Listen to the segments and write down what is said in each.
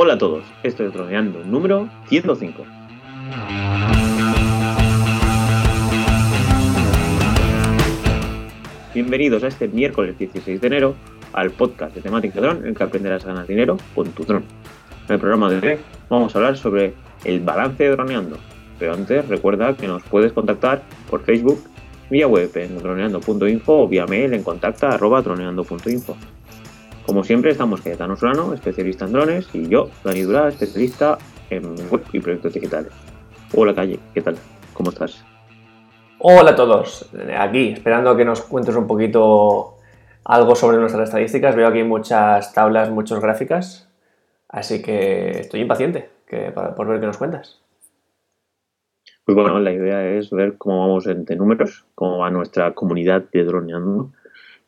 Hola a todos, estoy troneando número 105. Bienvenidos a este miércoles 16 de enero al podcast de temática dron en el que aprenderás a ganar dinero con tu dron. En el programa de hoy vamos a hablar sobre el balance de droneando, pero antes recuerda que nos puedes contactar por Facebook, vía web en droneando.info o vía mail en contacta.droneando.info. Como siempre estamos Cayetano Solano, especialista en drones, y yo, Dani Durá, especialista en web y proyectos digitales. Hola Calle, ¿qué tal? ¿Cómo estás? Hola a todos, aquí esperando que nos cuentes un poquito algo sobre nuestras estadísticas. Veo aquí muchas tablas, muchas gráficas, así que estoy impaciente por ver qué nos cuentas. Pues bueno, la idea es ver cómo vamos de números, cómo va nuestra comunidad de droneando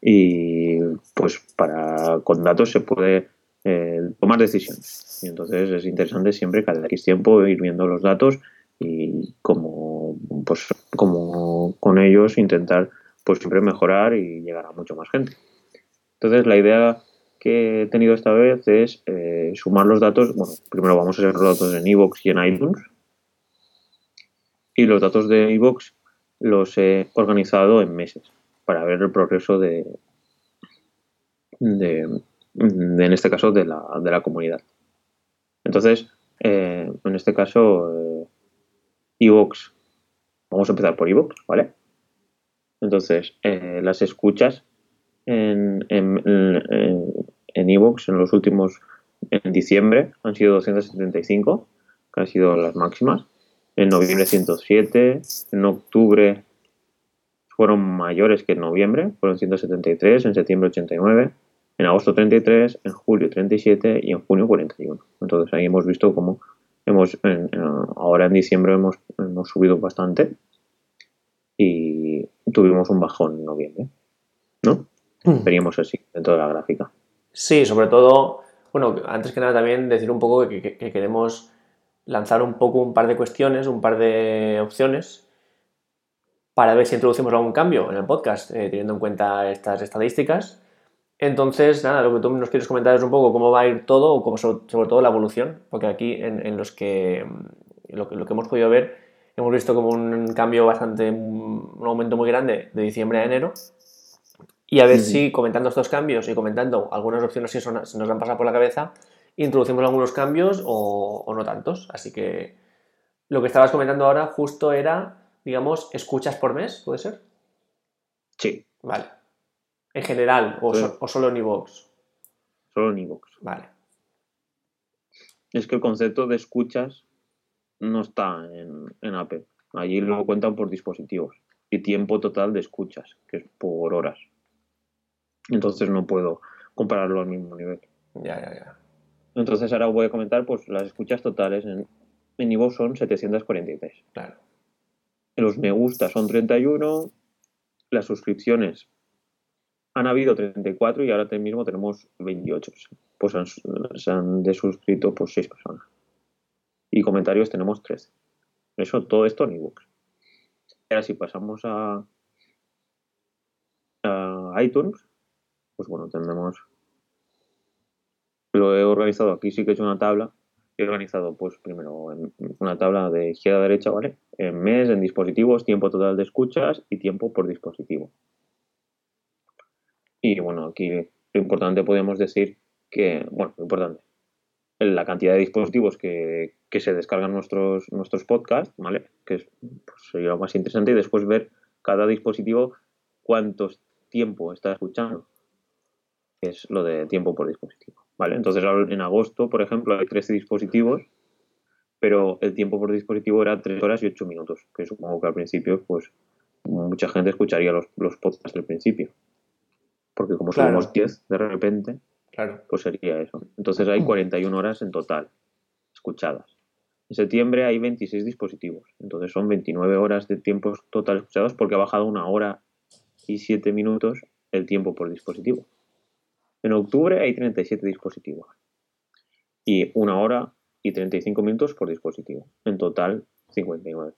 y pues para con datos se puede eh, tomar decisiones. Y entonces es interesante siempre cada X tiempo ir viendo los datos y como pues como con ellos intentar pues siempre mejorar y llegar a mucho más gente. Entonces la idea que he tenido esta vez es eh, sumar los datos, bueno, primero vamos a hacer los datos en iVoox y en iTunes y los datos de iVoox los he organizado en meses para ver el progreso de, en este caso de la, de la comunidad. Entonces, eh, en este caso, eh, Evox, vamos a empezar por Evox, ¿vale? Entonces, eh, las escuchas en, en, en, Evox en los últimos, en diciembre, han sido 275, que han sido las máximas. En noviembre 107, en octubre fueron mayores que en noviembre, fueron 173, en septiembre 89, en agosto 33, en julio 37 y en junio 41. Entonces ahí hemos visto cómo hemos, ahora en diciembre hemos, hemos subido bastante y tuvimos un bajón en noviembre, ¿no? Mm. Veríamos así dentro de la gráfica. Sí, sobre todo, bueno, antes que nada también decir un poco que, queremos lanzar un poco un par de cuestiones, un par de opciones para ver si introducimos algún cambio en el podcast, eh, teniendo en cuenta estas estadísticas entonces, nada, lo que tú nos quieres comentar es un poco cómo va a ir todo, o cómo, sobre, todo la evolución, porque aquí en, los que lo, que hemos podido ver, hemos visto como un cambio bastante, un aumento muy grande de diciembre a enero. Y a ver si comentando estos cambios y comentando algunas opciones que se nos han pasado por la cabeza, introducimos algunos cambios o, o no tantos. Así que lo que estabas comentando ahora justo era, digamos, escuchas por mes, ¿puede ser? Sí. Vale. ¿En general o, solo en iVoox? Solo en iVoox. Vale. Es que el concepto de escuchas no está en, en Apple. Allí lo cuentan por dispositivos. Y tiempo total de escuchas, que es por horas. Entonces no puedo compararlo al mismo nivel. Ya, ya, ya. Entonces ahora voy a comentar pues las escuchas totales en, en iVoox son 743. Claro. Los me gusta son 31. Las suscripciones han habido 34 y ahora mismo tenemos 28. Pues se han desuscrito por 6 personas. Y comentarios tenemos 13. Eso, todo esto en ebooks. Ahora si pasamos a, a iTunes, pues bueno, tendremos... Lo he organizado aquí, sí que he hecho una tabla. He organizado, pues primero, en una tabla de izquierda a derecha, ¿vale? En mes, en dispositivos, tiempo total de escuchas y tiempo por dispositivo. Y bueno, aquí lo importante podemos decir que, bueno, lo importante, la cantidad de dispositivos que, se descargan nuestros, nuestros podcasts, ¿vale? Que es, pues, sería lo más interesante y después ver cada dispositivo cuánto tiempo está escuchando. Es lo de tiempo por dispositivo, ¿vale? Entonces en agosto, por ejemplo, hay 13 dispositivos, pero el tiempo por dispositivo era 3 horas y 8 minutos, que supongo que al principio, pues, mucha gente escucharía los, los podcasts del principio porque como somos 10 de repente, claro. pues sería eso. Entonces hay 41 horas en total escuchadas. En septiembre hay 26 dispositivos, entonces son 29 horas de tiempo total escuchados porque ha bajado una hora y 7 minutos el tiempo por dispositivo. En octubre hay 37 dispositivos y una hora y 35 minutos por dispositivo. En total 59.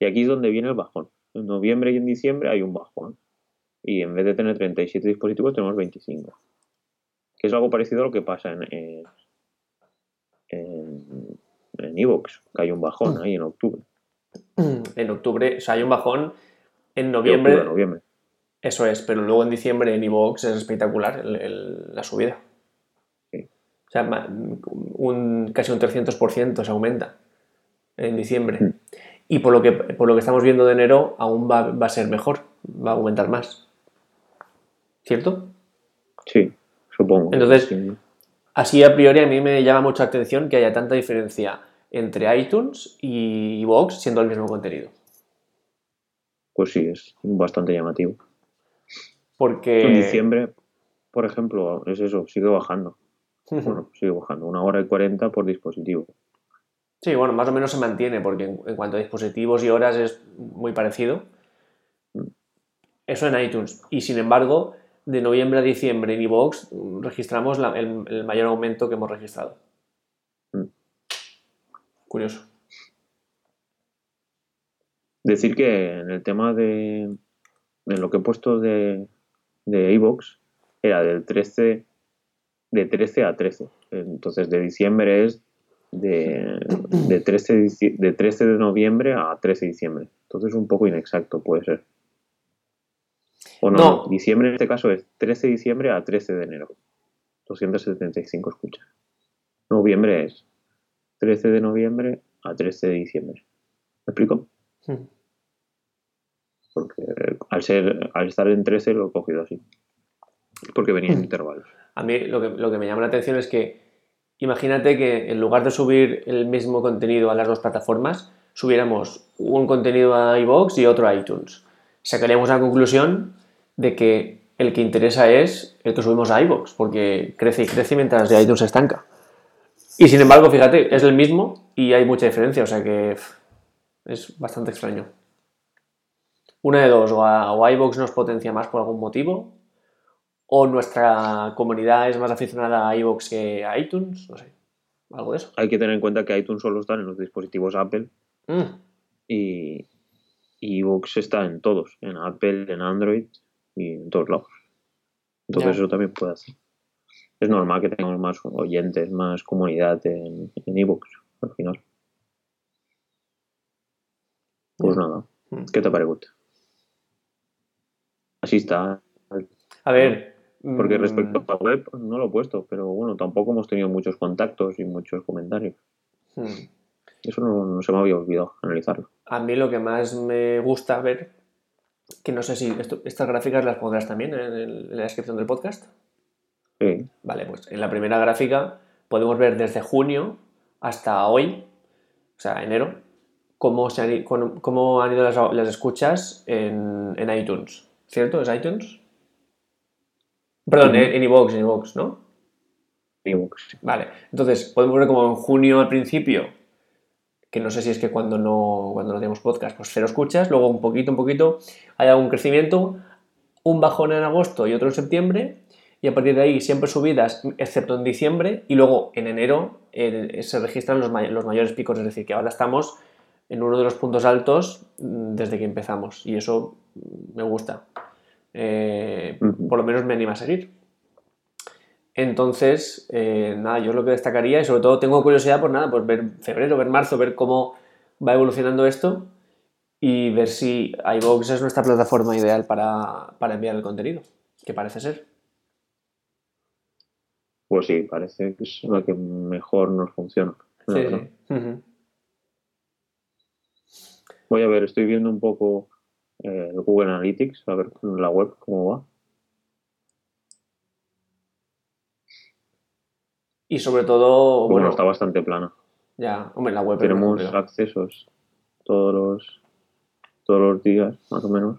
Y aquí es donde viene el bajón. En noviembre y en diciembre hay un bajón y en vez de tener 37 dispositivos tenemos 25. Que es algo parecido a lo que pasa en, en Evox, que hay un bajón ahí en octubre. En octubre, o sea, hay un bajón en noviembre. octubre a noviembre. Eso es, pero luego en diciembre en Evox es espectacular el- el- la subida. Sí. O sea, un, casi un 300% se aumenta en diciembre. Mm. Y por lo, que, por lo que estamos viendo de enero, aún va, va a ser mejor, va a aumentar más. ¿Cierto? Sí, supongo. Entonces- Sí. Así a priori a mí me llama mucho la atención que haya tanta diferencia entre iTunes y Evox siendo el mismo contenido. Pues sí, es bastante llamativo. Porque... En diciembre, por ejemplo, es eso, sigue bajando. Bueno, sigue bajando. Una hora y cuarenta por dispositivo. Sí, bueno, más o menos se mantiene, porque en, en cuanto a dispositivos y horas es muy parecido. Eso en iTunes. Y sin embargo, de noviembre a diciembre en iVoox mm, registramos la- el, el mayor aumento que hemos registrado. Mm. Curioso. Decir que en el tema de, en lo que he puesto de, de iVoox era del 13 de 13 a 13. Entonces de diciembre es de, de, 13, de dici- de 13 de noviembre a 13 de diciembre. Entonces un poco inexacto puede ser. O no, No. diciembre en este caso es 13 de diciembre a 13 de enero. 275 escuchas. Noviembre es 13 de noviembre a 13 de diciembre. ¿Me explico? Mm. Porque al ser al estar en 13 lo he cogido así porque venía en intervalos A mí lo que, lo que me llama la atención es que imagínate que en lugar de subir el mismo contenido a las dos plataformas, subiéramos un contenido a iVoox y otro a iTunes. Sacaríamos la conclusión de que el que interesa es el que subimos a iVoox, porque crece y crece mientras de iTunes se estanca. Y sin embargo, fíjate, es el mismo y hay mucha diferencia, o sea que es bastante extraño. Una de dos, o, a, o iVoox nos potencia más por algún motivo, o nuestra comunidad es más aficionada a iVoox que a iTunes, no sé, algo de eso. hay que tener en cuenta que iTunes solo está en los dispositivos Apple Mm, y y iVoox está en todos en Apple en Android y en todos lados. Entonces eso también puede hacer. Es normal que tengamos más oyentes más comunidad en en iVoox al final. Pues nada. Mm. ¿qué te parece? Así está A ver. Porque mm, respecto a la web, no lo he puesto, pero bueno, tampoco hemos tenido muchos contactos y muchos comentarios. mm, Eso no, no se me había olvidado analizarlo. A mí lo que más me gusta ver, que no sé si esto- estas gráficas las pondrás también en, el- en la descripción del podcast. Sí, Vale, pues en la primera gráfica podemos ver desde junio hasta hoy, o sea, enero, cómo, se han, cómo han ido las, las escuchas en, en iTunes. ¿Cierto? ¿Es iTunes? Perdón, Ujú. en, iVoox, en iVoox, ¿no? iVoox, sí. Vale, entonces podemos ver como en junio al principio, que no sé si es que cuando no, cuando no tenemos podcast, pues cero escuchas, luego un poquito, un poquito, hay algún crecimiento, un bajón en agosto y otro en septiembre, y a partir de ahí siempre subidas, excepto en diciembre, y luego en enero eh, se registran los, may- los mayores picos, es decir, que ahora estamos en uno de los puntos altos mm, desde que empezamos, y eso mm, me gusta. Eh, por lo menos me anima a seguir. Entonces, eh, nada, yo lo que destacaría y sobre todo tengo curiosidad por nada, pues ver febrero, ver marzo, ver cómo va evolucionando esto y ver si iVoox es nuestra plataforma ideal para, para enviar el contenido, que parece ser. Pues sí, parece que es la que mejor nos funciona. Sí, sí. Voy a ver, estoy viendo un poco eh, el Google Analytics, a ver la web cómo va. Y sobre todo, Bueno, bueno, está bastante plana. ya, hombre, la web Tenemos complicado. accesos todos los, todos los días, más o menos.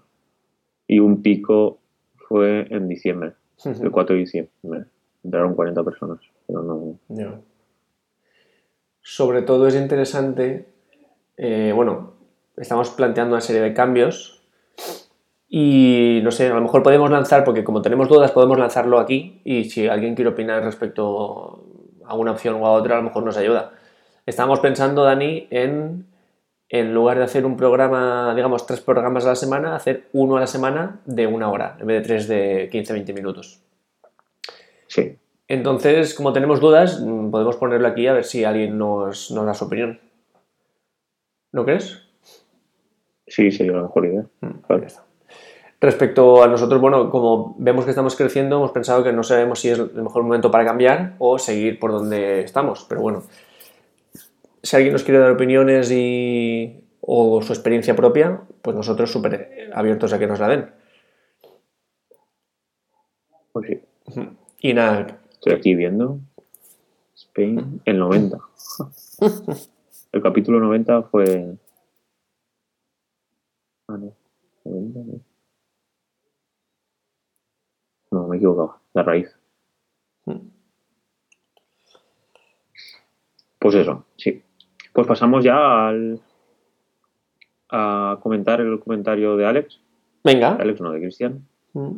Y un pico fue en diciembre, el 4 de diciembre. Entraron 40 personas, pero no. Ya. Sobre todo es interesante, eh, bueno, estamos planteando una serie de cambios y no sé, a lo mejor podemos lanzar, porque como tenemos dudas, podemos lanzarlo aquí y si alguien quiere opinar respecto a una opción o a otra, a lo mejor nos ayuda. Estamos pensando, Dani, en, en lugar de hacer un programa, digamos, tres programas a la semana, hacer uno a la semana de una hora, en vez de tres de 15-20 minutos. Sí, Entonces, como tenemos dudas, podemos ponerlo aquí a ver si alguien nos, nos da su opinión. ¿No crees? Sí, sería la mejor idea. Mm. Respecto a nosotros, bueno, como vemos que estamos creciendo, hemos pensado que no sabemos si es el mejor momento para cambiar o seguir por donde estamos. Pero bueno, si alguien nos quiere dar opiniones y, o su experiencia propia, pues nosotros súper abiertos a que nos la den. Pues sí. Y nada, Estoy aquí viendo Spain, el 90. El capítulo 90 fue. Ah, no. 90, no. No, me he equivocado. La raíz. Pues eso, sí. Pues pasamos ya al. a comentar el comentario de Alex. venga. De Alex, no, de Cristian. Mm.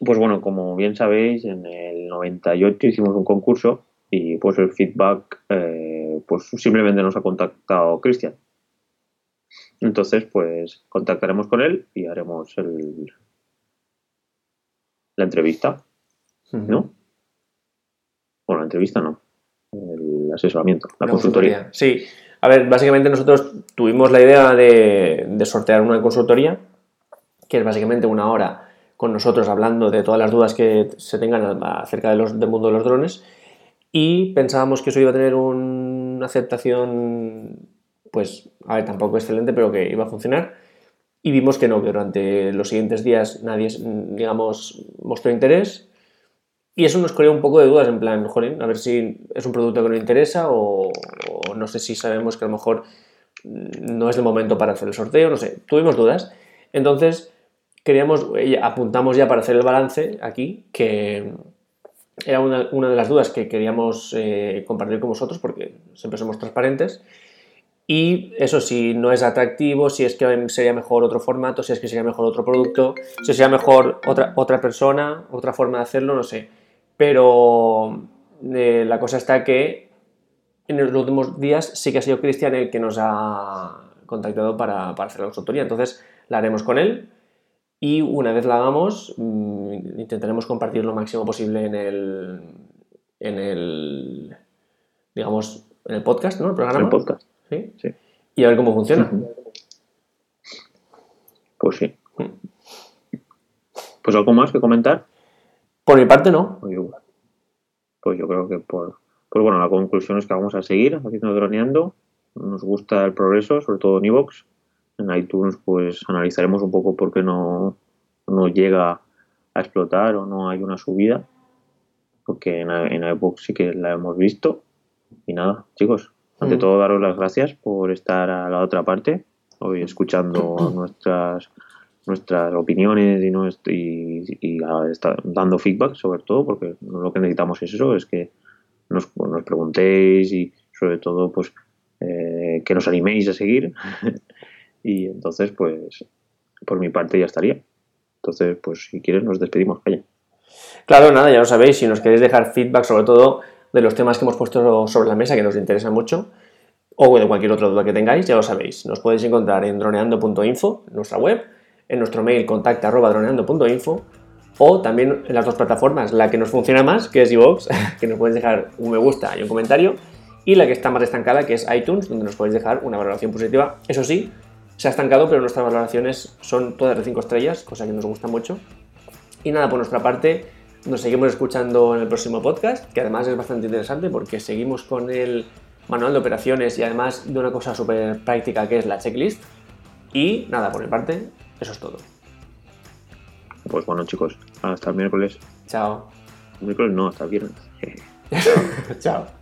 Pues bueno, como bien sabéis, en el 98 hicimos un concurso y pues el feedback, eh, pues simplemente nos ha contactado Cristian. Entonces, pues contactaremos con él y haremos el, la entrevista, ¿no? Bueno, la entrevista no, el asesoramiento, la consultoría. Sí. A ver, básicamente nosotros tuvimos la idea de, de sortear una consultoría, que es básicamente una hora con nosotros hablando de todas las dudas que se tengan acerca de los, del mundo de los drones y pensábamos que eso iba a tener un- una aceptación, pues, a ver, tampoco excelente, pero que iba a funcionar. Y vimos que no, que durante los siguientes días nadie, digamos, mostró interés. Y eso nos creó un poco de dudas, en plan, jolín, a ver si es un producto que nos interesa o, o no sé si sabemos que a lo mejor no es el momento para hacer el sorteo, no sé, tuvimos dudas. Entonces, queríamos, eh, apuntamos ya para hacer el balance aquí, que era una, una de las dudas que queríamos eh, compartir con vosotros porque siempre somos transparentes. Y eso, si no es atractivo, si es que sería mejor otro formato, si es que sería mejor otro producto, si sería mejor otra, otra persona, otra forma de hacerlo, no sé. Pero eh, la cosa está que en los últimos días sí que ha sido Cristian el que nos ha contactado para, para hacer la consultoría. Entonces la haremos con él y una vez la hagamos mm, intentaremos compartir lo máximo posible en el, en el digamos, en el podcast, ¿no? El programa. El podcast. ¿Sí? Sí. Y a ver cómo funciona. Pues sí. Pues algo más que comentar. Por mi parte, no. Pues yo, pues yo creo que por. Pues bueno, la conclusión es que vamos a seguir haciendo droneando. Nos gusta el progreso, sobre todo en iVoox. En iTunes, pues analizaremos un poco por qué no, no llega a explotar o no hay una subida. Porque en, en iVoox sí que la hemos visto. Y nada, chicos, ante Mm. todo daros las gracias por estar a la otra parte, hoy escuchando nuestras nuestras opiniones y, nuestro, y, y está dando feedback sobre todo, porque lo que necesitamos es eso, es que nos, nos preguntéis y sobre todo pues eh, que nos animéis a seguir y entonces pues por mi parte ya estaría. Entonces pues si quieres nos despedimos, calla. Claro, nada, ya lo sabéis. Si nos queréis dejar feedback, sobre todo de los temas que hemos puesto sobre la mesa, que nos interesan mucho, o de cualquier otra duda que tengáis, ya lo sabéis. Nos podéis encontrar en droneando.info, nuestra web, en nuestro mail contacta droneando.info, o también en las dos plataformas, la que nos funciona más, que es iVoox, que nos podéis dejar un me gusta y un comentario, y la que está más estancada, que es iTunes, donde nos podéis dejar una valoración positiva. Eso sí, se ha estancado, pero nuestras valoraciones son todas de 5 estrellas, cosa que nos gusta mucho. Y nada, por nuestra parte, nos seguimos escuchando en el próximo podcast, que además es bastante interesante porque seguimos con el manual de operaciones y además de una cosa súper práctica que es la checklist. Y nada, por mi parte, eso es todo. Pues bueno chicos, hasta el miércoles. Chao. Miércoles no, hasta el viernes. Chao.